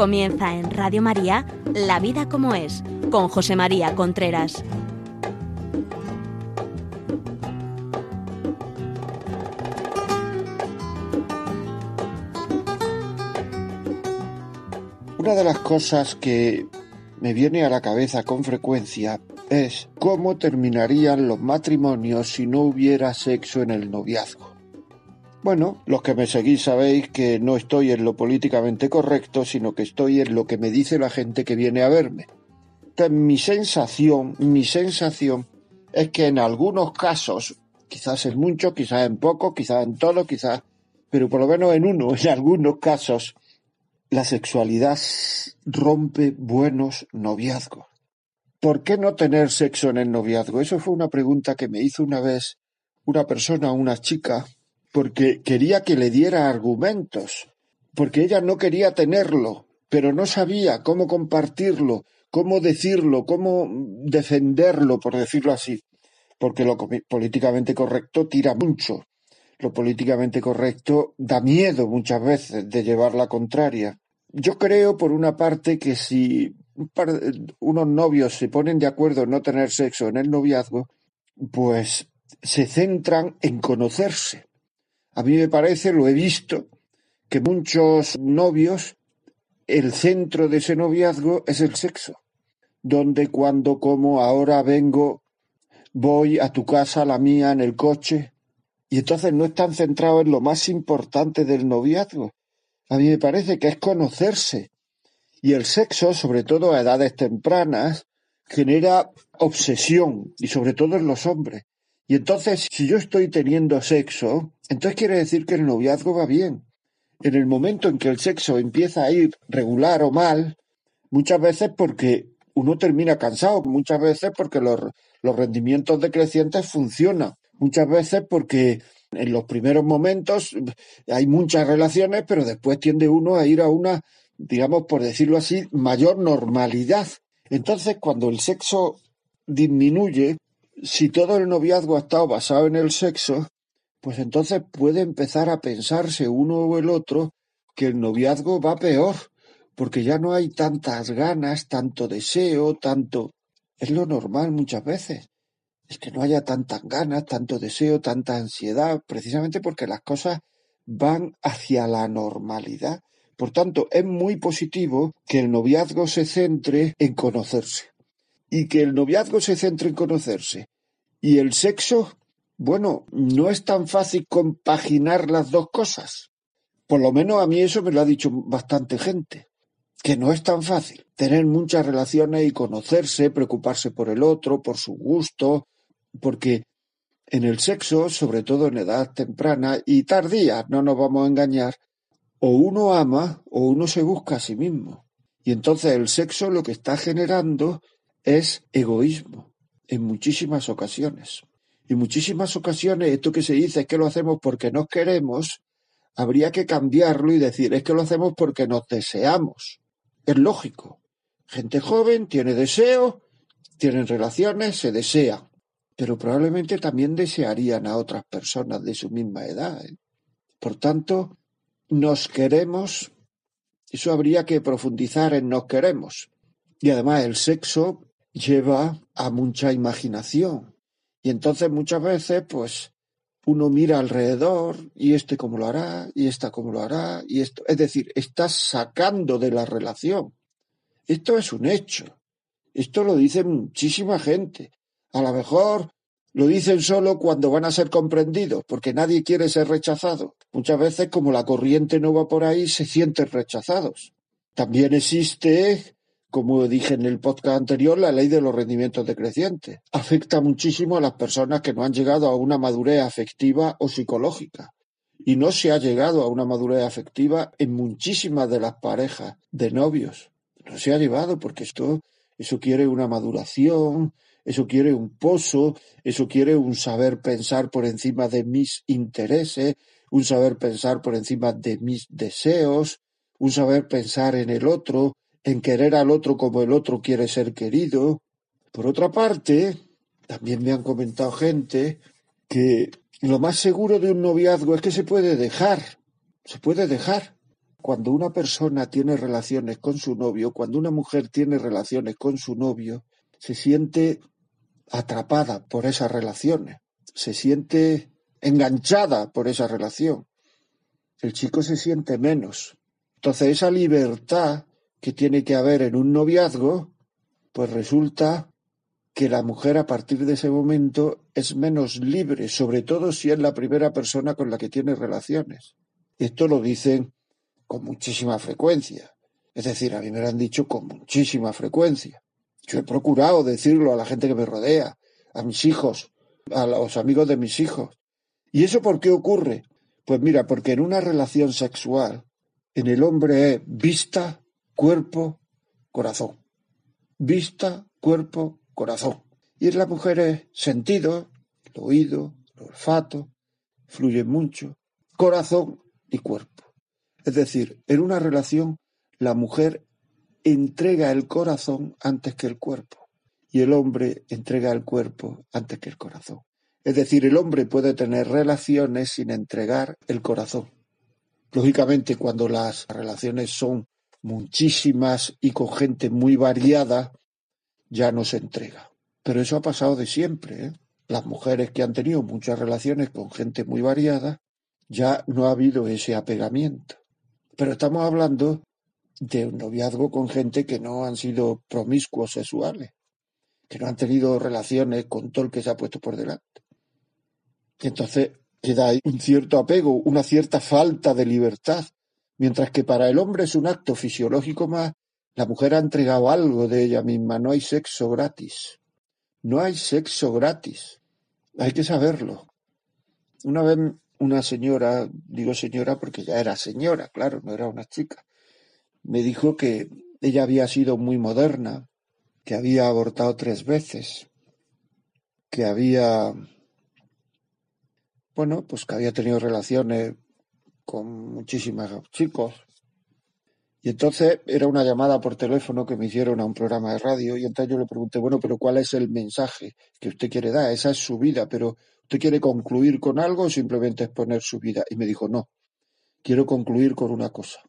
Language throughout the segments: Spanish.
Comienza en Radio María La vida como es, con José María Contreras. Una de las cosas que me viene a la cabeza con frecuencia es cómo terminarían los matrimonios si no hubiera sexo en el noviazgo. Bueno, los que me seguís sabéis que no estoy en lo políticamente correcto, sino que estoy en lo que me dice la gente que viene a verme. Entonces, mi sensación, mi sensación es que en algunos casos, quizás en muchos, quizás en pocos, quizás en todos, quizás, pero por lo menos en uno, en algunos casos, la sexualidad rompe buenos noviazgos. ¿Por qué no tener sexo en el noviazgo? Eso fue una pregunta que me hizo una vez una persona, una chica, porque quería que le diera argumentos, porque ella no quería tenerlo, pero no sabía cómo compartirlo, cómo decirlo, cómo defenderlo, por decirlo así, porque lo políticamente correcto tira mucho. Lo políticamente correcto da miedo muchas veces de llevar la contraria. Yo creo, por una parte, que si unos novios se ponen de acuerdo en no tener sexo en el noviazgo, pues se centran en conocerse. A mí me parece, lo he visto, que muchos novios, el centro de ese noviazgo es el sexo, donde cuando como ahora vengo, voy a tu casa, la mía, en el coche, y entonces no están centrados en lo más importante del noviazgo. A mí me parece que es conocerse. Y el sexo, sobre todo a edades tempranas, genera obsesión, y sobre todo en los hombres. Y entonces, si yo estoy teniendo sexo, entonces quiere decir que el noviazgo va bien. En el momento en que el sexo empieza a ir regular o mal, muchas veces porque uno termina cansado, muchas veces porque los, los rendimientos decrecientes funcionan, muchas veces porque en los primeros momentos hay muchas relaciones, pero después tiende uno a ir a una, digamos, por decirlo así, mayor normalidad. Entonces, cuando el sexo disminuye, si todo el noviazgo ha estado basado en el sexo, pues entonces puede empezar a pensarse uno o el otro que el noviazgo va peor, porque ya no hay tantas ganas, tanto deseo, tanto... Es lo normal muchas veces. Es que no haya tantas ganas, tanto deseo, tanta ansiedad, precisamente porque las cosas van hacia la normalidad. Por tanto, es muy positivo que el noviazgo se centre en conocerse y que el noviazgo se centre en conocerse y el sexo, bueno, no es tan fácil compaginar las dos cosas. Por lo menos a mí eso me lo ha dicho bastante gente, que no es tan fácil tener muchas relaciones y conocerse, preocuparse por el otro, por su gusto, porque en el sexo, sobre todo en edad temprana y tardía, no nos vamos a engañar, o uno ama o uno se busca a sí mismo. Y entonces el sexo lo que está generando es egoísmo en muchísimas ocasiones. En muchísimas ocasiones esto que se dice es que lo hacemos porque nos queremos, habría que cambiarlo y decir es que lo hacemos porque nos deseamos. Es lógico. Gente joven tiene deseo, tienen relaciones, se desean, pero probablemente también desearían a otras personas de su misma edad. ¿eh? Por tanto, nos queremos, eso habría que profundizar en nos queremos. Y además el sexo lleva a mucha imaginación. Y entonces muchas veces, pues, uno mira alrededor y este cómo lo hará, y esta cómo lo hará, y esto. Es decir, estás sacando de la relación. Esto es un hecho. Esto lo dice muchísima gente. A lo mejor lo dicen solo cuando van a ser comprendidos, porque nadie quiere ser rechazado. Muchas veces, como la corriente no va por ahí, se sienten rechazados. También existe como dije en el podcast anterior, la ley de los rendimientos decrecientes. Afecta muchísimo a las personas que no han llegado a una madurez afectiva o psicológica. Y no se ha llegado a una madurez afectiva en muchísimas de las parejas de novios. No se ha llevado porque esto, eso quiere una maduración, eso quiere un pozo, eso quiere un saber pensar por encima de mis intereses, un saber pensar por encima de mis deseos, un saber pensar en el otro, en querer al otro como el otro quiere ser querido. Por otra parte, también me han comentado gente que lo más seguro de un noviazgo es que se puede dejar, se puede dejar. cuando una persona tiene relaciones con su novio, cuando una mujer tiene relaciones con su novio, se siente atrapada por esas relaciones, se siente enganchada por esa relación. El chico se siente menos. Entonces esa libertad que tiene que haber en un noviazgo, pues resulta que la mujer a partir de ese momento es menos libre, sobre todo si es la primera persona con la que tiene relaciones. Esto lo dicen con muchísima frecuencia. Es decir, a mí me lo han dicho con muchísima frecuencia. Yo he procurado decirlo a la gente que me rodea, a mis hijos, a los amigos de mis hijos. ¿Y eso por qué ocurre? Pues mira, porque en una relación sexual, en el hombre es vista, cuerpo, corazón. Vista, cuerpo, corazón. Y en la mujer es sentido, el oído, el olfato, fluye mucho, corazón y cuerpo. Es decir, en una relación la mujer entrega el corazón antes que el cuerpo y el hombre entrega el cuerpo antes que el corazón. Es decir, el hombre puede tener relaciones sin entregar el corazón. Lógicamente, cuando las relaciones son muchísimas y con gente muy variada, ya no se entrega. Pero eso ha pasado de siempre. ¿eh? Las mujeres que han tenido muchas relaciones con gente muy variada, ya no ha habido ese apegamiento. Pero estamos hablando de un noviazgo con gente que no han sido promiscuos sexuales, que no han tenido relaciones con todo el que se ha puesto por delante. Entonces queda un cierto apego, una cierta falta de libertad, mientras que para el hombre es un acto fisiológico más, la mujer ha entregado algo de ella misma, no hay sexo gratis. No hay sexo gratis. Hay que saberlo. Una vez una señora, digo señora porque ya era señora, claro, no era una chica, me dijo que ella había sido muy moderna, que había abortado tres veces, que había, bueno, pues que había tenido relaciones con muchísimos chicos. Y entonces era una llamada por teléfono que me hicieron a un programa de radio y entonces yo le pregunté, bueno, pero ¿cuál es el mensaje que usted quiere dar? Esa es su vida, pero ¿usted quiere concluir con algo o simplemente exponer su vida? Y me dijo, no, quiero concluir con una cosa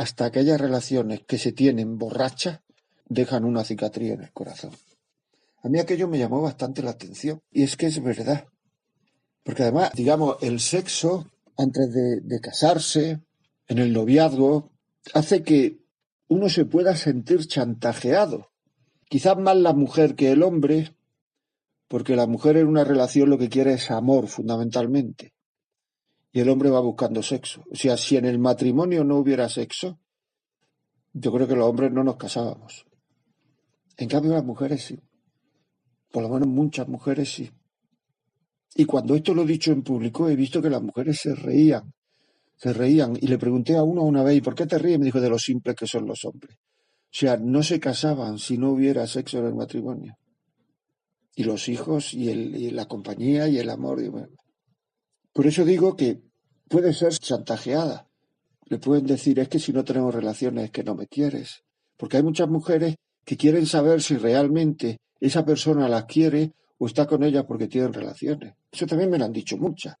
hasta aquellas relaciones que se tienen borrachas dejan una cicatriz en el corazón. A mí aquello me llamó bastante la atención y es que es verdad. Porque además, digamos, el sexo antes de, casarse, en el noviazgo, hace que uno se pueda sentir chantajeado. Quizás más la mujer que el hombre, porque la mujer en una relación lo que quiere es amor fundamentalmente y el hombre va buscando sexo. O sea, si en el matrimonio no hubiera sexo, yo creo que los hombres no nos casábamos. En cambio, las mujeres sí. Por lo menos muchas mujeres sí. Y cuando esto lo he dicho en público, he visto que las mujeres se reían. Se reían. Y le pregunté a uno una vez, ¿y por qué te ríes? Me dijo, de lo simples que son los hombres. O sea, no se casaban si no hubiera sexo en el matrimonio. Y los hijos, y, el, y la compañía, y el amor. Por eso digo que puede ser chantajeada. Le pueden decir, es que si no tenemos relaciones es que no me quieres. Porque hay muchas mujeres que quieren saber si realmente esa persona las quiere o está con ella porque tienen relaciones. Eso también me lo han dicho muchas.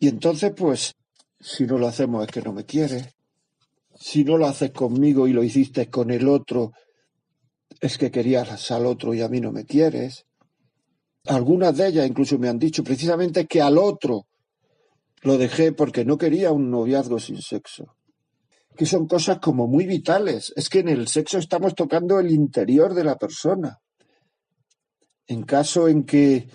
Y entonces, pues, si no lo hacemos es que no me quieres. Si no lo haces conmigo y lo hiciste con el otro, es que querías al otro y a mí no me quieres. Algunas de ellas incluso me han dicho precisamente que al otro lo dejé porque no quería un noviazgo sin sexo. Que son cosas como muy vitales. Es que en el sexo estamos tocando el interior de la persona. En caso en que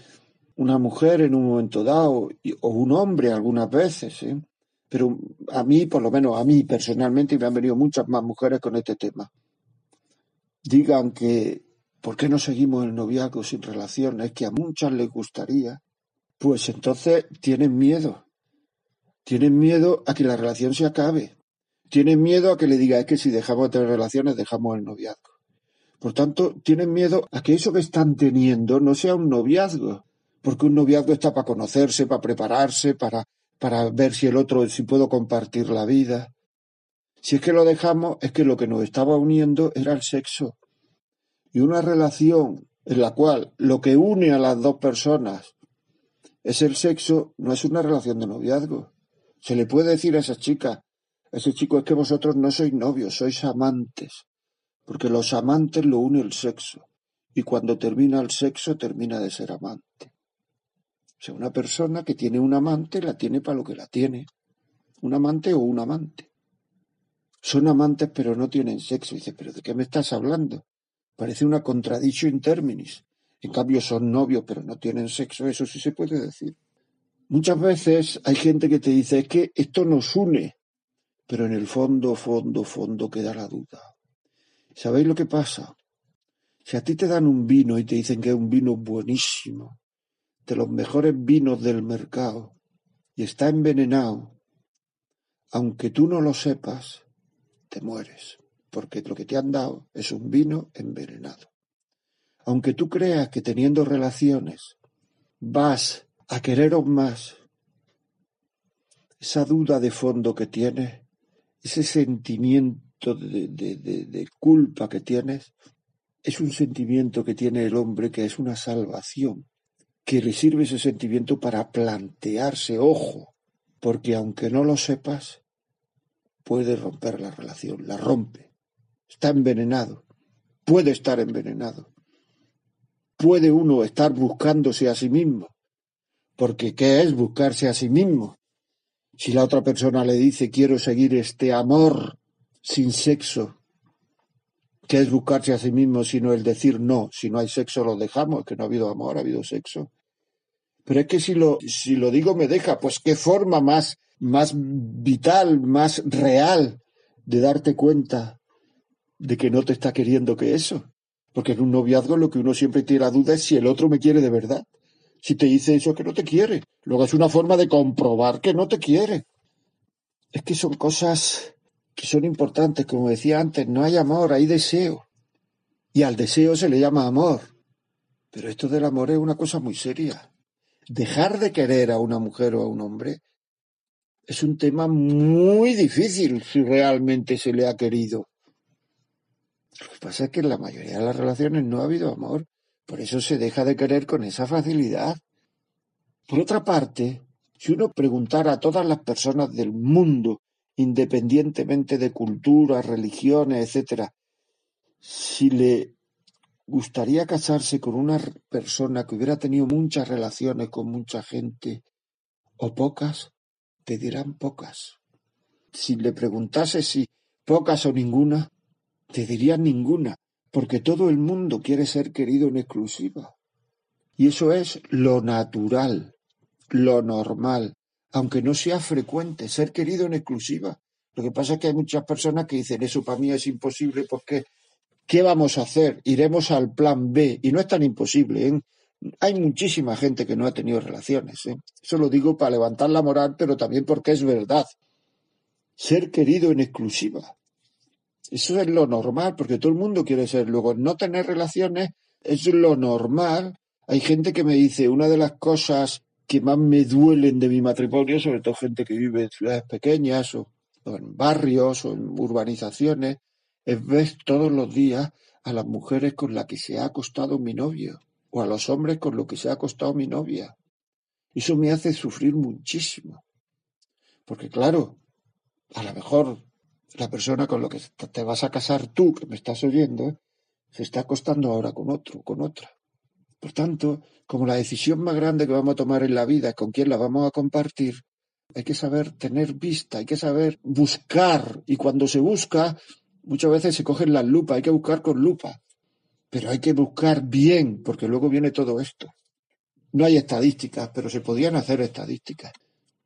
una mujer en un momento dado, o un hombre algunas veces, ¿eh? pero a mí, por lo menos a mí personalmente, me han venido muchas más mujeres con este tema, digan que ¿por qué no seguimos el noviazgo sin relaciones? Que a muchas les gustaría. Pues entonces tienen miedo. Tienen miedo a que la relación se acabe. Tienen miedo a que le diga es que si dejamos de tener relaciones dejamos el noviazgo. Por tanto, tienen miedo a que eso que están teniendo no sea un noviazgo. Porque un noviazgo está para conocerse, para prepararse, para, para ver si el otro, si puedo compartir la vida. Si es que lo dejamos, es que lo que nos estaba uniendo era el sexo y una relación en la cual lo que une a las dos personas es el sexo, no es una relación de noviazgo. Se le puede decir a esa chica, ese chico es que vosotros no sois novios, sois amantes, porque los amantes lo une el sexo, y cuando termina el sexo termina de ser amante. O sea, una persona que tiene un amante la tiene para lo que la tiene, un amante o un amante. Son amantes pero no tienen sexo. dice, ¿pero de qué me estás hablando? Parece una contradiction in terminis. En cambio son novios pero no tienen sexo, eso sí se puede decir. Muchas veces hay gente que te dice, es que esto nos une, pero en el fondo, fondo, fondo queda la duda. ¿Sabéis lo que pasa? Si a ti te dan un vino y te dicen que es un vino buenísimo, de los mejores vinos del mercado, y está envenenado, aunque tú no lo sepas, te mueres, porque lo que te han dado es un vino envenenado. Aunque tú creas que teniendo relaciones vas a quereros más, esa duda de fondo que tienes, ese sentimiento de, de, culpa que tienes, es un sentimiento que tiene el hombre que es una salvación, que le sirve ese sentimiento para plantearse, ojo, porque aunque no lo sepas, puede romper la relación, la rompe. Está envenenado, puede estar envenenado. Puede uno estar buscándose a sí mismo, porque ¿qué es buscarse a sí mismo? Si la otra persona le dice quiero seguir este amor sin sexo, ¿qué es buscarse a sí mismo sino el decir no? Si no hay sexo lo dejamos, que no ha habido amor, ha habido sexo. Pero es que si lo, si lo digo me deja, pues qué forma más más vital, más real de darte cuenta de que no te está queriendo que eso. Porque en un noviazgo lo que uno siempre tiene la duda es si el otro me quiere de verdad. Si te dice eso que no te quiere. Luego es una forma de comprobar que no te quiere. Es que son cosas que son importantes. Como decía antes, no hay amor, hay deseo. Y al deseo se le llama amor. Pero esto del amor es una cosa muy seria. Dejar de querer a una mujer o a un hombre es un tema muy difícil si realmente se le ha querido. Lo que pasa es que en la mayoría de las relaciones no ha habido amor, por eso se deja de querer con esa facilidad. Por otra parte, si uno preguntara a todas las personas del mundo, independientemente de cultura, religiones, etcétera, si le gustaría casarse con una persona que hubiera tenido muchas relaciones con mucha gente o pocas, te dirán pocas. Si le preguntase si pocas o ninguna, te dirían ninguna, porque todo el mundo quiere ser querido en exclusiva. Y eso es lo natural, lo normal, aunque no sea frecuente, ser querido en exclusiva. Lo que pasa es que hay muchas personas que dicen eso para mí es imposible porque ¿qué vamos a hacer? Iremos al plan B y no es tan imposible. ¿eh? Hay muchísima gente que no ha tenido relaciones. ¿eh? Eso lo digo para levantar la moral, pero también porque es verdad. Ser querido en exclusiva. Eso es lo normal, porque todo el mundo quiere ser. Luego, no tener relaciones es lo normal. Hay gente que me dice, una de las cosas que más me duelen de mi matrimonio, sobre todo gente que vive en ciudades pequeñas o, en barrios o en urbanizaciones, es ver todos los días a las mujeres con las que se ha acostado mi novio o a los hombres con lo que se ha costado mi novia. Eso me hace sufrir muchísimo. Porque claro, a lo mejor la persona con la que te vas a casar tú, que me estás oyendo, se está acostando ahora con otro, con otra. Por tanto, como la decisión más grande que vamos a tomar en la vida con quién la vamos a compartir, hay que saber tener vista, hay que saber buscar. Y cuando se busca, muchas veces se cogen las lupas, hay que buscar con lupa. Pero hay que buscar bien, porque luego viene todo esto. No hay estadísticas, pero se podrían hacer estadísticas.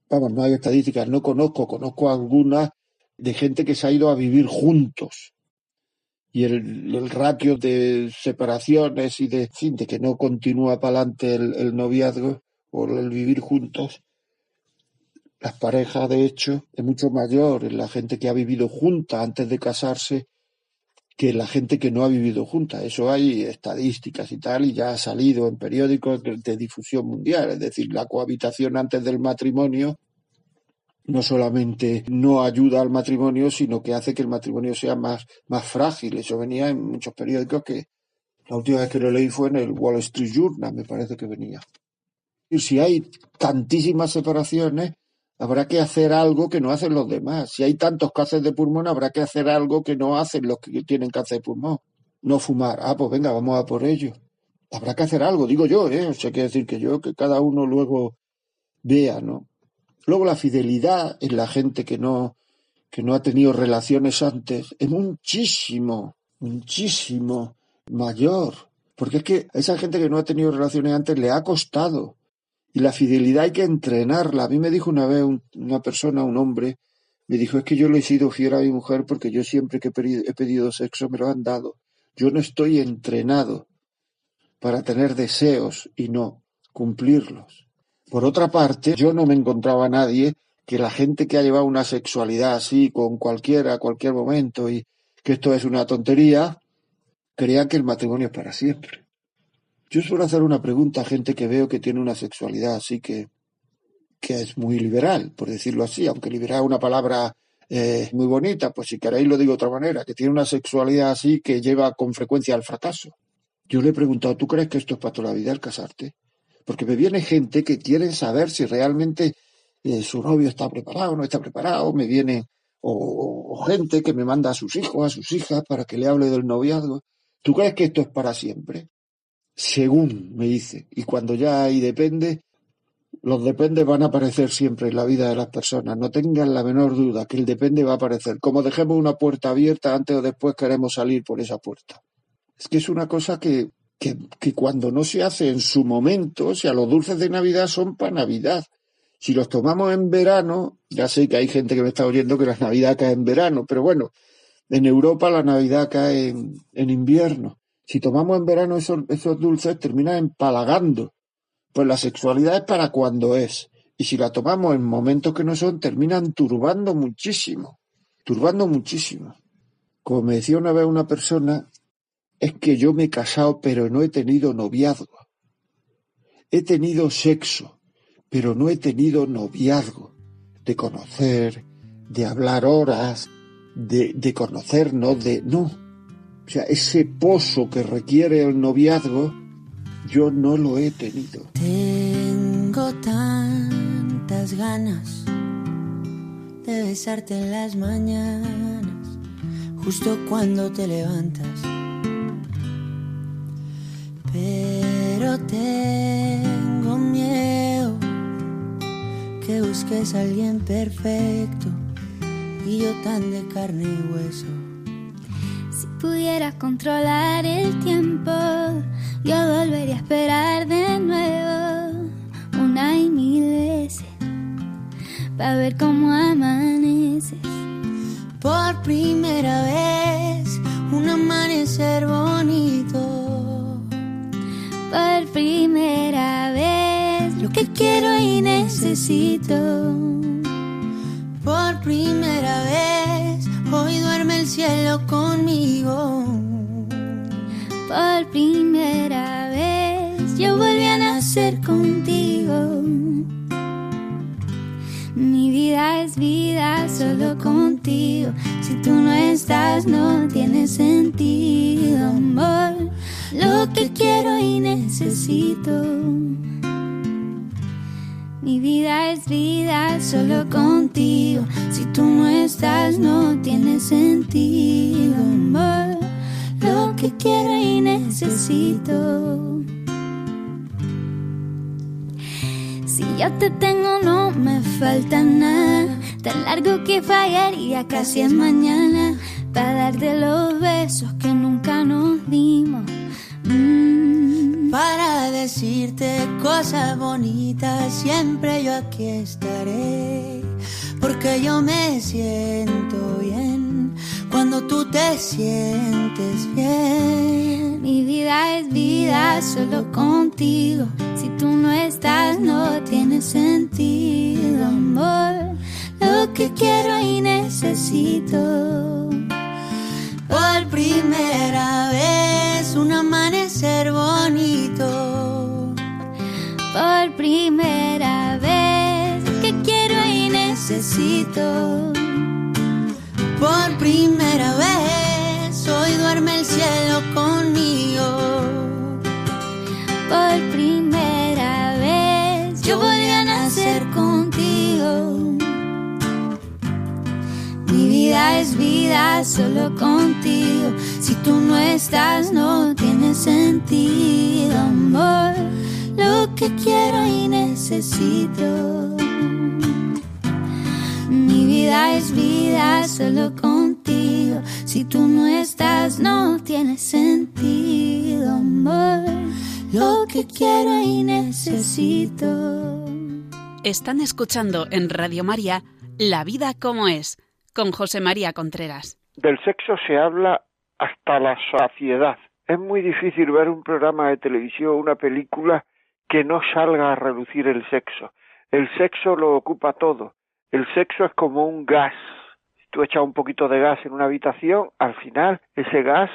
Vamos, no hay estadísticas, no conozco, conozco algunas de gente que se ha ido a vivir juntos. Y el, ratio de separaciones y de, de que no continúa para adelante el, el noviazgo o el vivir juntos, las parejas, de hecho, es mucho mayor. La gente que ha vivido junta antes de casarse que la gente que no ha vivido junta. Eso hay estadísticas y tal, y ya ha salido en periódicos de, difusión mundial. Es decir, la cohabitación antes del matrimonio no solamente no ayuda al matrimonio, sino que hace que el matrimonio sea más, más frágil. Eso venía en muchos periódicos que la última vez que lo leí fue en el Wall Street Journal, me parece que venía. Y si hay tantísimas separaciones, Habrá que hacer algo que no hacen los demás. Si hay tantos cánceres de pulmón, habrá que hacer algo que no hacen los que tienen cáncer de pulmón. No fumar. Ah, pues venga, vamos a por ello. Habrá que hacer algo, digo yo, ¿eh? O sea, quiere decir que yo, que cada uno luego vea, ¿no? Luego la fidelidad en la gente que no, que no ha tenido relaciones antes es muchísimo, muchísimo mayor. Porque es que a esa gente que no ha tenido relaciones antes le ha costado. Y la fidelidad hay que entrenarla. A mí me dijo una vez una persona, un hombre, me dijo, es que yo le he sido fiel a mi mujer porque yo siempre que he pedido sexo me lo han dado. Yo no estoy entrenado para tener deseos y no cumplirlos. Por otra parte, yo no me encontraba a nadie que la gente que ha llevado una sexualidad así con cualquiera a cualquier momento y que esto es una tontería, crea que el matrimonio es para siempre. Yo suelo hacer una pregunta a gente que veo que tiene una sexualidad así que, que es muy liberal, por decirlo así, aunque liberal es una palabra eh, muy bonita, pues si queréis lo digo de otra manera, que tiene una sexualidad así que lleva con frecuencia al fracaso. Yo le he preguntado, ¿tú crees que esto es para toda la vida el casarte? Porque me viene gente que quiere saber si realmente eh, su novio está preparado o no está preparado, me viene o, gente que me manda a sus hijos, a sus hijas, para que le hable del noviazgo. ¿Tú crees que esto es para siempre? Según me dice. Y cuando ya ahí depende, los depende van a aparecer siempre en la vida de las personas. No tengan la menor duda que el depende va a aparecer. Como dejemos una puerta abierta, antes o después queremos salir por esa puerta. Es que es una cosa que, que, cuando no se hace en su momento, o sea, los dulces de Navidad son para Navidad. Si los tomamos en verano, ya sé que hay gente que me está oyendo que la Navidad cae en verano, pero bueno, en Europa la Navidad cae en, invierno. Si tomamos en verano esos, esos dulces, termina empalagando. Pues la sexualidad es para cuando es. Y si la tomamos en momentos que no son, terminan turbando muchísimo. Turbando muchísimo. Como me decía una vez una persona, es que yo me he casado pero no he tenido noviazgo. He tenido sexo, pero no he tenido noviazgo. De conocer, de hablar horas, de, de conocernos, de... No. O sea, ese pozo que requiere el noviazgo, yo no lo he tenido. Tengo tantas ganas de besarte en las mañanas, justo cuando te levantas pero tengo miedo que busques a alguien perfecto y yo tan de carne y hueso. Si pudiera controlar el tiempo, yo volvería a esperar de nuevo una y mil veces para ver cómo amaneces. Por primera vez, un amanecer bonito quiero y necesito. Por primera vez hoy duerme el cielo conmigo. Por primera vez yo volví a nacer contigo. Mi vida es vida solo contigo. Si tú no estás no tiene sentido, amor lo que quiero y necesito. Mi vida es vida solo contigo. Si tú no estás, no tiene sentido, amor. Lo que quiero y necesito. Si yo te tengo, no me falta nada. Tan largo que fallaría, casi es mañana. Para darte los besos que nunca nos dimos Mm. Para decirte cosas bonitas, siempre yo aquí estaré. Porque yo me siento bien cuando tú te sientes bien. Mi vida es vida solo contigo. Si tú no estás, no tiene sentido, amor. Lo que quiero y necesito. Por primera vez un amanecer bonito por primera vez que quiero y necesito. Por primera vez hoy duerme el cielo conmigo. Por primera vez yo podría nacer contigo. Mi vida es vida solo contigo. Si tú no estás, no tiene sentido, amor que quiero y necesito. Mi vida es vida solo contigo. Si tú no estás, no tiene sentido, amor. Lo que quiero y necesito. Están escuchando en Radio María La vida como es, con José María Contreras. Del sexo se habla hasta la saciedad. Es muy difícil ver un programa de televisión o una película que no salga a reducir el sexo. El sexo lo ocupa todo. El sexo es como un gas. Si tú echas un poquito de gas en una habitación, al final ese gas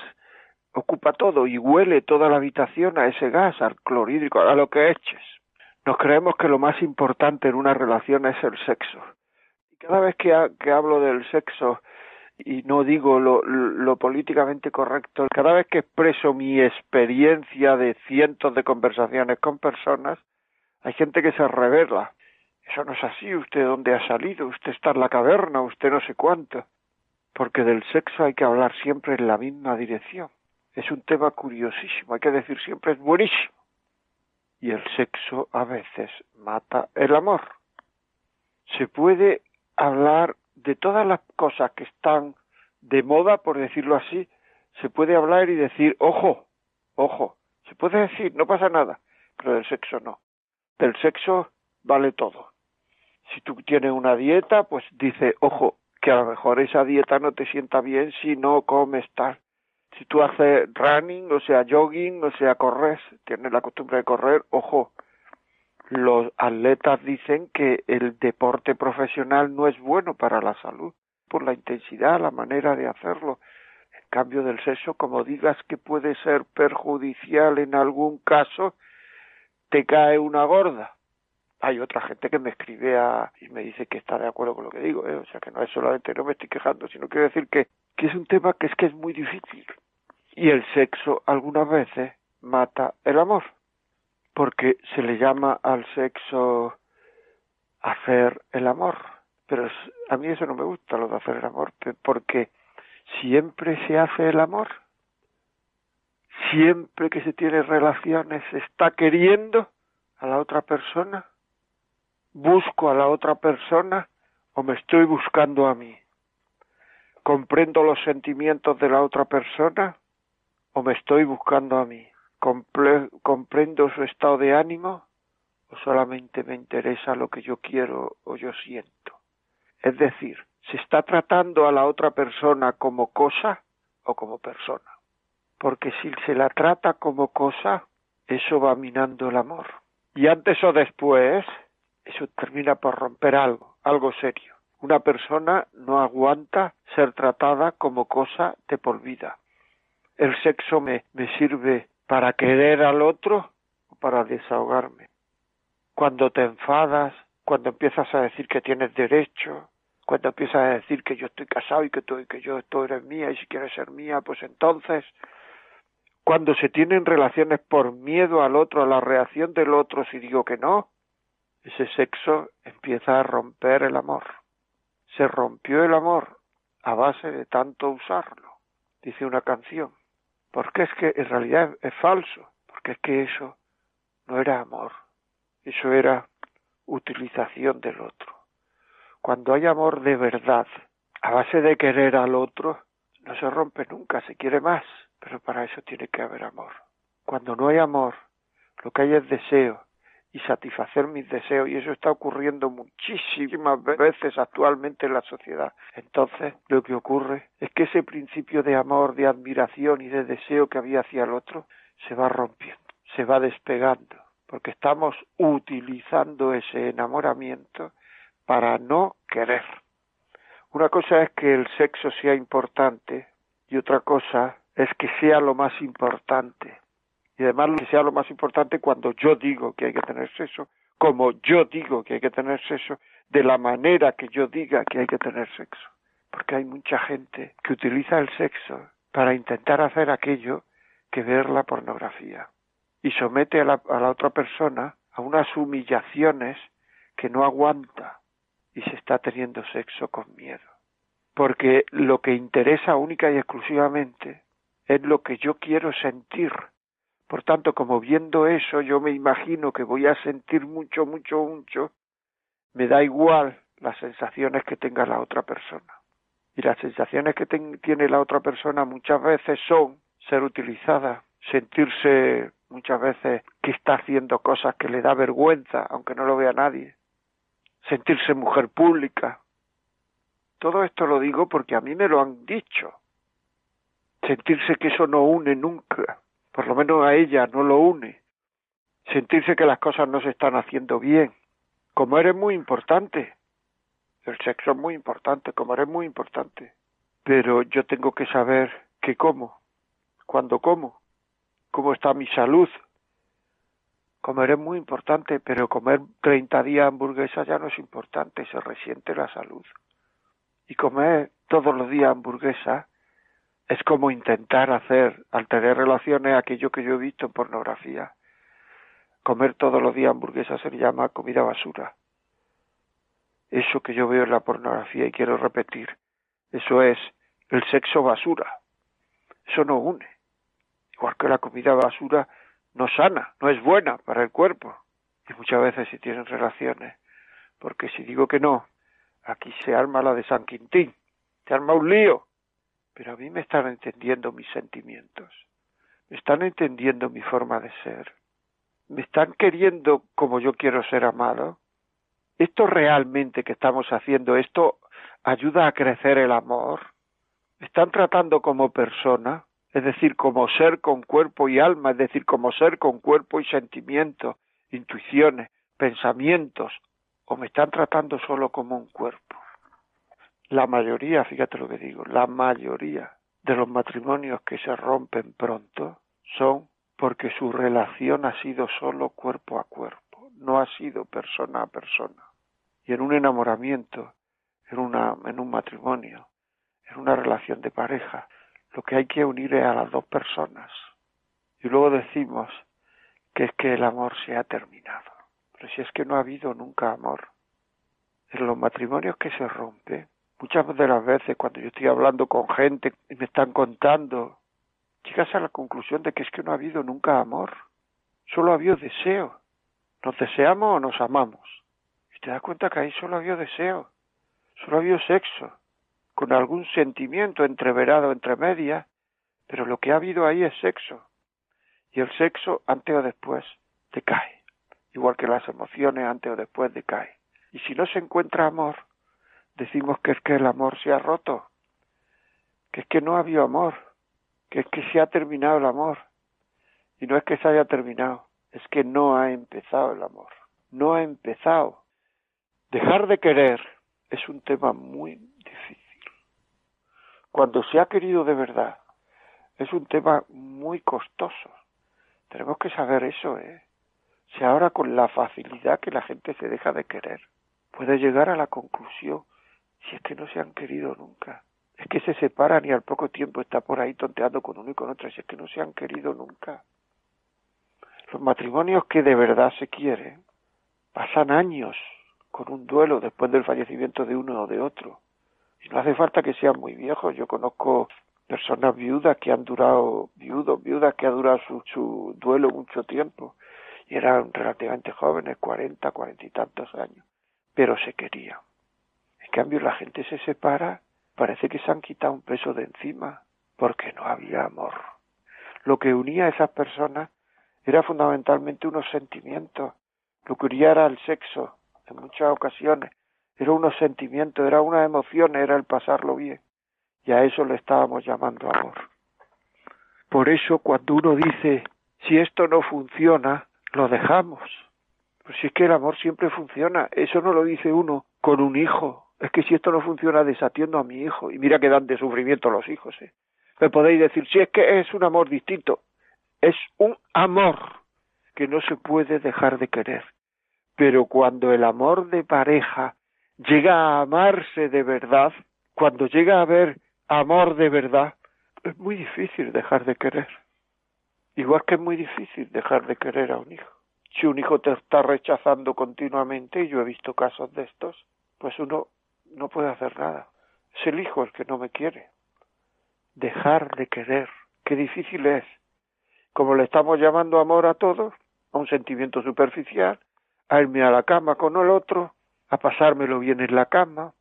ocupa todo y huele toda la habitación a ese gas, al clorhídrico, a lo que eches. Nos creemos que lo más importante en una relación es el sexo. Y cada vez que, hablo del sexo y no digo lo, lo, políticamente correcto, cada vez que expreso mi experiencia de cientos de conversaciones con personas, hay gente que se revela. Eso no es así, usted dónde ha salido, usted está en la caverna, usted no sé cuánto. Porque del sexo hay que hablar siempre en la misma dirección. Es un tema curiosísimo, hay que decir siempre es buenísimo y el sexo a veces mata el amor. Se puede hablar de todas las cosas que están de moda, por decirlo así, se puede hablar y decir, ojo, ojo, se puede decir, no pasa nada, pero del sexo no. Del sexo vale todo. Si tú tienes una dieta, pues dice, ojo, que a lo mejor esa dieta no te sienta bien si no comes tal si tú haces running, o sea, jogging, o sea, corres, tienes la costumbre de correr, ojo, los atletas dicen que el deporte profesional no es bueno para la salud, por la intensidad, la manera de hacerlo. En cambio del sexo, como digas que puede ser perjudicial en algún caso, te cae una gorda. Hay otra gente que me escribe y me dice que está de acuerdo con lo que digo, ¿eh? o sea que no es solamente no me estoy quejando, sino quiero decir que, que es un tema que es que es muy difícil y el sexo algunas veces mata el amor, porque se le llama al sexo hacer el amor. Pero a mí eso no me gusta, lo de hacer el amor, porque siempre se hace el amor. Siempre que se tiene relaciones se está queriendo a la otra persona. Busco a la otra persona o me estoy buscando a mí. Comprendo los sentimientos de la otra persona o me estoy buscando a mí? ¿Comprendo su estado de ánimo o solamente me interesa lo que yo quiero o yo siento? Es decir, ¿se está tratando a la otra persona como cosa o como persona? Porque si se la trata como cosa, eso va minando el amor. Y antes o después, eso termina por romper algo, algo serio. Una persona no aguanta ser tratada como cosa de por vida el sexo me, me sirve para querer al otro o para desahogarme. Cuando te enfadas, cuando empiezas a decir que tienes derecho, cuando empiezas a decir que yo estoy casado y que tú, que yo tú eres mía y si quieres ser mía, pues entonces cuando se tienen relaciones por miedo al otro, a la reacción del otro si digo que no, ese sexo empieza a romper el amor. Se rompió el amor a base de tanto usarlo, dice una canción porque es que en realidad es falso, porque es que eso no era amor, eso era utilización del otro. Cuando hay amor de verdad, a base de querer al otro, no se rompe nunca, se quiere más, pero para eso tiene que haber amor. Cuando no hay amor, lo que hay es deseo, y satisfacer mis deseos y eso está ocurriendo muchísimas veces actualmente en la sociedad. Entonces lo que ocurre es que ese principio de amor, de admiración y de deseo que había hacia el otro se va rompiendo, se va despegando, porque estamos utilizando ese enamoramiento para no querer. Una cosa es que el sexo sea importante y otra cosa es que sea lo más importante y además que sea lo más importante cuando yo digo que hay que tener sexo, como yo digo que hay que tener sexo, de la manera que yo diga que hay que tener sexo. Porque hay mucha gente que utiliza el sexo para intentar hacer aquello que ver la pornografía y somete a la, a la otra persona a unas humillaciones que no aguanta y se está teniendo sexo con miedo. porque lo que interesa única y exclusivamente es lo que yo quiero sentir. Por tanto, como viendo eso, yo me imagino que voy a sentir mucho, mucho, mucho, me da igual las sensaciones que tenga la otra persona. Y las sensaciones que tiene la otra persona muchas veces son ser utilizada, sentirse muchas veces que está haciendo cosas que le da vergüenza, aunque no lo vea nadie, sentirse mujer pública. Todo esto lo digo porque a mí me lo han dicho. Sentirse que eso no une nunca, por lo menos a ella no lo une. Sentirse que las cosas no se están haciendo bien. Como eres muy importante. El sexo es muy importante, como eres muy importante. Pero yo tengo que saber que como, cuando como, cómo está mi salud. Comer es muy importante, pero comer 30 días hamburguesa ya no es importante, se resiente la salud. Y comer todos los días hamburguesa es como intentar hacer, al tener relaciones, aquello que yo he visto en pornografía. Comer todos los días hamburguesa se llama comida basura. Eso que yo veo en la pornografía y quiero repetir, eso es el sexo basura. Eso no une. Igual que la comida basura no sana, no es buena para el cuerpo. Y muchas veces si tienen relaciones. Porque si digo que no, aquí se arma la de San Quintín, se arma un lío. Pero a mí me están entendiendo mis sentimientos, me están entendiendo mi forma de ser, me están queriendo como yo quiero ser amado. Esto realmente que estamos haciendo, esto ayuda a crecer el amor. Me están tratando como persona, es decir, como ser con cuerpo y alma, es decir, como ser con cuerpo y sentimientos, intuiciones, pensamientos, o me están tratando solo como un cuerpo. La mayoría, fíjate lo que digo, la mayoría de los matrimonios que se rompen pronto son porque su relación ha sido solo cuerpo a cuerpo, no ha sido persona a persona. Y en un enamoramiento, en, una, en un matrimonio, en una relación de pareja, lo que hay que unir es a las dos personas. Y luego decimos que es que el amor se ha terminado. Pero si es que no ha habido nunca amor. En los matrimonios que se rompen, muchas de las veces cuando yo estoy hablando con gente y me están contando, llegas a la conclusión de que es que no ha habido nunca amor. Solo ha habido deseo. Nos deseamos o nos amamos. Y te das cuenta que ahí solo ha habido deseo. Solo ha habido sexo con algún sentimiento entreverado entre medias, pero lo que ha habido ahí es sexo. Y el sexo antes o después decae, igual que las emociones antes o después decaen. Y si no se encuentra amor, decimos que es que el amor se ha roto, que es que no ha habido amor, que es que se ha terminado el amor. Y no es que se haya terminado, es que no ha empezado el amor, no ha empezado. Dejar de querer es un tema muy difícil cuando se ha querido de verdad, es un tema muy costoso. Tenemos que saber eso, ¿eh? Si ahora con la facilidad que la gente se deja de querer, puede llegar a la conclusión, si es que no se han querido nunca, es que se separan y al poco tiempo está por ahí tonteando con uno y con otro, si es que no se han querido nunca. Los matrimonios que de verdad se quieren pasan años con un duelo después del fallecimiento de uno o de otro y no hace falta que sean muy viejos. Yo conozco personas viudas que han durado, viudos, viudas que han durado su, su duelo mucho tiempo y eran relativamente jóvenes, cuarenta, cuarenta y tantos años, pero se querían. Cambio, la gente se separa, parece que se han quitado un peso de encima, porque no había amor. Lo que unía a esas personas era fundamentalmente unos sentimientos, lo que unía era el sexo, en muchas ocasiones, era unos sentimientos, era una emoción, era el pasarlo bien. Y a eso le estábamos llamando amor. Por eso cuando uno dice, si esto no funciona, lo dejamos. Pues si es que el amor siempre funciona, eso no lo dice uno con un hijo. Es que si esto no funciona, desatiendo a mi hijo. Y mira que dan de sufrimiento los hijos. ¿eh? Me podéis decir, si es que es un amor distinto. Es un amor que no se puede dejar de querer. Pero cuando el amor de pareja llega a amarse de verdad, cuando llega a haber amor de verdad, es muy difícil dejar de querer. Igual que es muy difícil dejar de querer a un hijo. Si un hijo te está rechazando continuamente, y yo he visto casos de estos, pues uno no puede hacer nada. Es el hijo el que no me quiere. Dejar de querer. Qué difícil es. Como le estamos llamando amor a todos, a un sentimiento superficial, a irme a la cama con el otro, a pasármelo bien en la cama.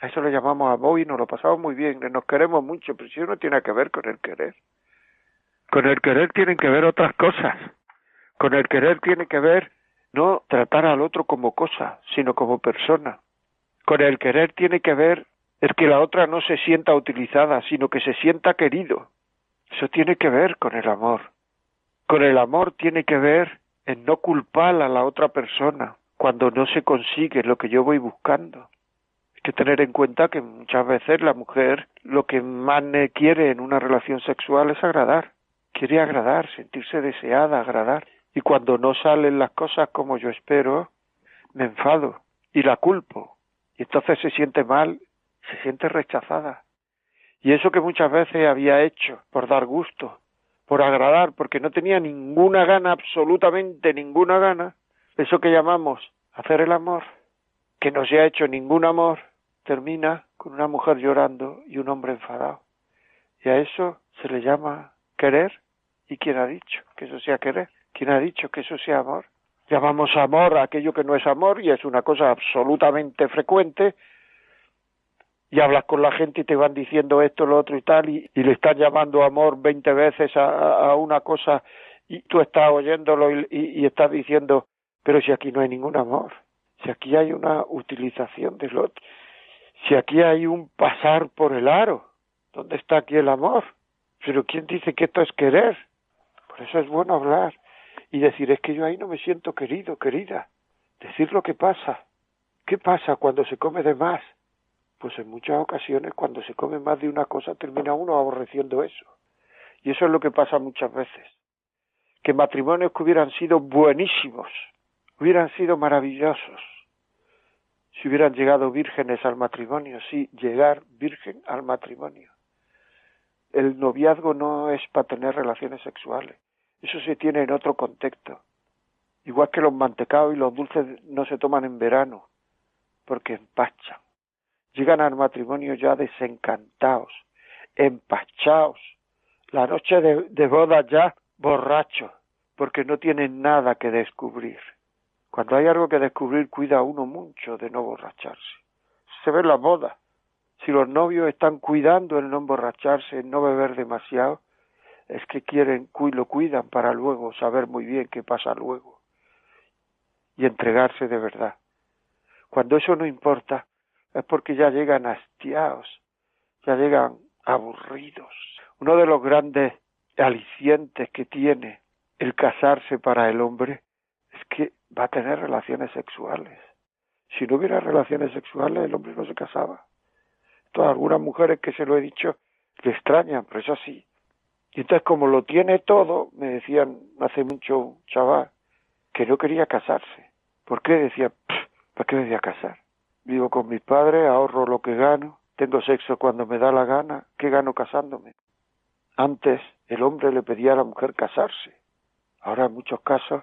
A eso le llamamos amor y nos lo pasamos muy bien, nos queremos mucho, pero eso no tiene que ver con el querer. Con el querer tienen que ver otras cosas. Con el querer tiene que ver no tratar al otro como cosa, sino como persona. Con el querer tiene que ver el que la otra no se sienta utilizada, sino que se sienta querido. Eso tiene que ver con el amor. Con el amor tiene que ver en no culpar a la otra persona cuando no se consigue lo que yo voy buscando. Hay que tener en cuenta que muchas veces la mujer lo que más quiere en una relación sexual es agradar. Quiere agradar, sentirse deseada, agradar. Y cuando no salen las cosas como yo espero, me enfado y la culpo. Y entonces se siente mal, se siente rechazada. Y eso que muchas veces había hecho por dar gusto, por agradar, porque no tenía ninguna gana, absolutamente ninguna gana, eso que llamamos hacer el amor, que no se ha hecho ningún amor, termina con una mujer llorando y un hombre enfadado. Y a eso se le llama querer. ¿Y quién ha dicho que eso sea querer? ¿Quién ha dicho que eso sea amor? Llamamos amor a aquello que no es amor y es una cosa absolutamente frecuente y hablas con la gente y te van diciendo esto, lo otro y tal, y, le están llamando amor veinte veces a, una cosa y tú estás oyéndolo y, y, estás diciendo, pero si aquí no hay ningún amor, si aquí hay una utilización del otro, si aquí hay un pasar por el aro, ¿dónde está aquí el amor? Pero ¿quién dice que esto es querer? Por eso es bueno hablar y decir, es que yo ahí no me siento querido, querida. Decir lo que pasa. ¿Qué pasa cuando se come de más? pues en muchas ocasiones cuando se come más de una cosa termina uno aborreciendo eso. Y eso es lo que pasa muchas veces. Que matrimonios que hubieran sido buenísimos, hubieran sido maravillosos, si hubieran llegado vírgenes al matrimonio, sí, llegar virgen al matrimonio. El noviazgo no es para tener relaciones sexuales, eso se tiene en otro contexto. Igual que los mantecados y los dulces no se toman en verano, porque empachan llegan al matrimonio ya desencantados, empachados, la noche de, boda ya borrachos, porque no tienen nada que descubrir. Cuando hay algo que descubrir, cuida uno mucho de no borracharse. Se ve en la boda. Si los novios están cuidando el no emborracharse, el no beber demasiado, es que quieren, lo cuidan para luego saber muy bien qué pasa luego y entregarse de verdad. Cuando eso no importa, es porque ya llegan hastiados, ya llegan aburridos. Uno de los grandes alicientes que tiene el casarse para el hombre es que va a tener relaciones sexuales. Si no hubiera relaciones sexuales, el hombre no se casaba. Todas algunas mujeres que se lo he dicho le extrañan, pero es así. Y entonces, como lo tiene todo, me decían hace mucho un chaval que no quería casarse. ¿Por qué? Decía, ¿para qué me voy a casar? Vivo con mis padres, ahorro lo que gano, tengo sexo cuando me da la gana, ¿qué gano casándome? Antes el hombre le pedía a la mujer casarse. Ahora en muchos casos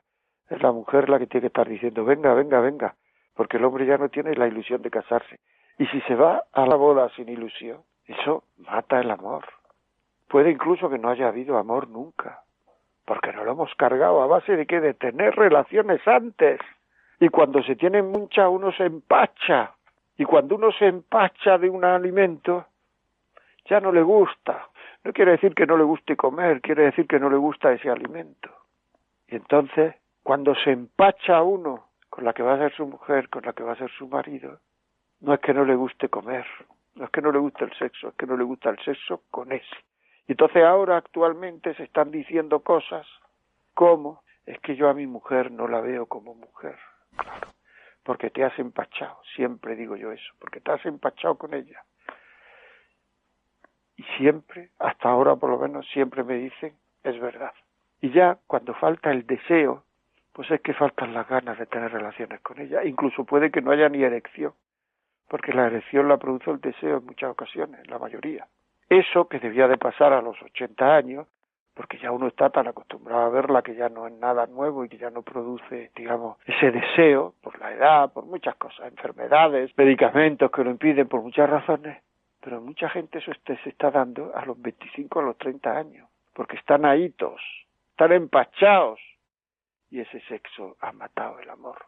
es la mujer la que tiene que estar diciendo venga, venga, venga, porque el hombre ya no tiene la ilusión de casarse. Y si se va a la boda sin ilusión, eso mata el amor. Puede incluso que no haya habido amor nunca, porque no lo hemos cargado a base de que de tener relaciones antes. Y cuando se tiene mucha uno se empacha. Y cuando uno se empacha de un alimento, ya no le gusta. No quiere decir que no le guste comer, quiere decir que no le gusta ese alimento. Y entonces, cuando se empacha uno con la que va a ser su mujer, con la que va a ser su marido, no es que no le guste comer, no es que no le guste el sexo, es que no le gusta el sexo con ese. Entonces ahora actualmente se están diciendo cosas como es que yo a mi mujer no la veo como mujer. Claro, porque te has empachado, siempre digo yo eso, porque te has empachado con ella. Y siempre, hasta ahora por lo menos, siempre me dicen, es verdad. Y ya cuando falta el deseo, pues es que faltan las ganas de tener relaciones con ella. Incluso puede que no haya ni erección, porque la erección la produce el deseo en muchas ocasiones, la mayoría. Eso que debía de pasar a los 80 años, porque ya uno está tan acostumbrado a verla que ya no es nada nuevo y que ya no produce, digamos, ese deseo por la edad, por muchas cosas, enfermedades, medicamentos que lo impiden por muchas razones, Pero mucha gente eso se está dando a los 25, a los 30 años, porque están ahitos, están empachados, y ese sexo ha matado el amor.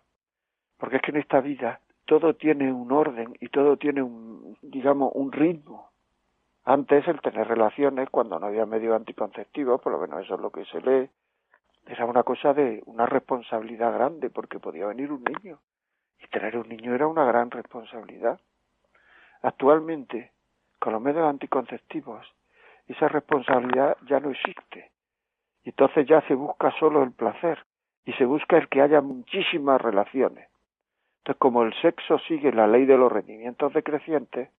Porque es que en esta vida todo tiene un orden y todo tiene un, digamos, un ritmo. Antes el tener relaciones, cuando no había medio anticonceptivo, por lo menos eso es lo que se lee, era una cosa de una responsabilidad grande, porque podía venir un niño. Y tener un niño era una gran responsabilidad. Actualmente, con los medios anticonceptivos, esa responsabilidad ya no existe. Y entonces ya se busca solo el placer y se busca el que haya muchísimas relaciones. Entonces, como el sexo sigue la ley de los rendimientos decrecientes,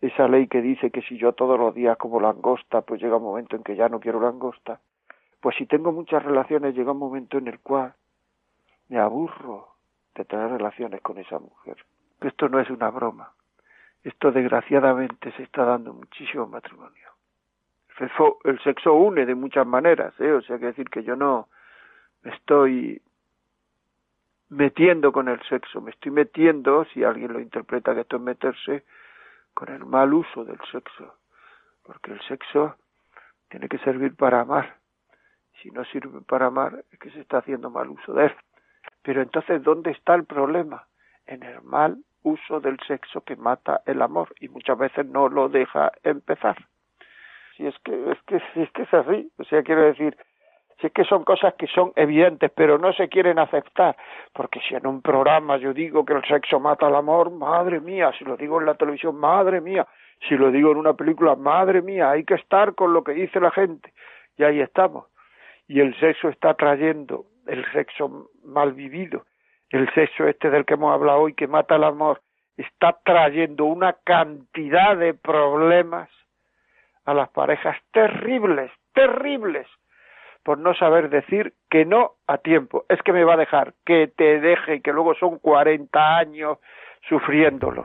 esa ley que dice que si yo todos los días como langosta, pues llega un momento en que ya no quiero langosta, pues si tengo muchas relaciones llega un momento en el cual me aburro de tener relaciones con esa mujer. Esto no es una broma. Esto desgraciadamente se está dando muchísimo matrimonio. El sexo, el sexo une de muchas maneras, ¿eh? o sea que decir que yo no me estoy metiendo con el sexo, me estoy metiendo, si alguien lo interpreta que esto es meterse, con el mal uso del sexo, porque el sexo tiene que servir para amar. Si no sirve para amar, es que se está haciendo mal uso de él. Pero entonces, ¿dónde está el problema? En el mal uso del sexo que mata el amor y muchas veces no lo deja empezar. Si es que es que si es que es así, o sea, quiero decir, si es que son cosas que son evidentes, pero no se quieren aceptar, porque si en un programa yo digo que el sexo mata al amor, madre mía, si lo digo en la televisión, madre mía, si lo digo en una película, madre mía, hay que estar con lo que dice la gente, y ahí estamos. Y el sexo está trayendo, el sexo mal vivido, el sexo este del que hemos hablado hoy, que mata el amor, está trayendo una cantidad de problemas a las parejas terribles, terribles, por no saber decir que no a tiempo. Es que me va a dejar, que te deje, que luego son 40 años sufriéndolo.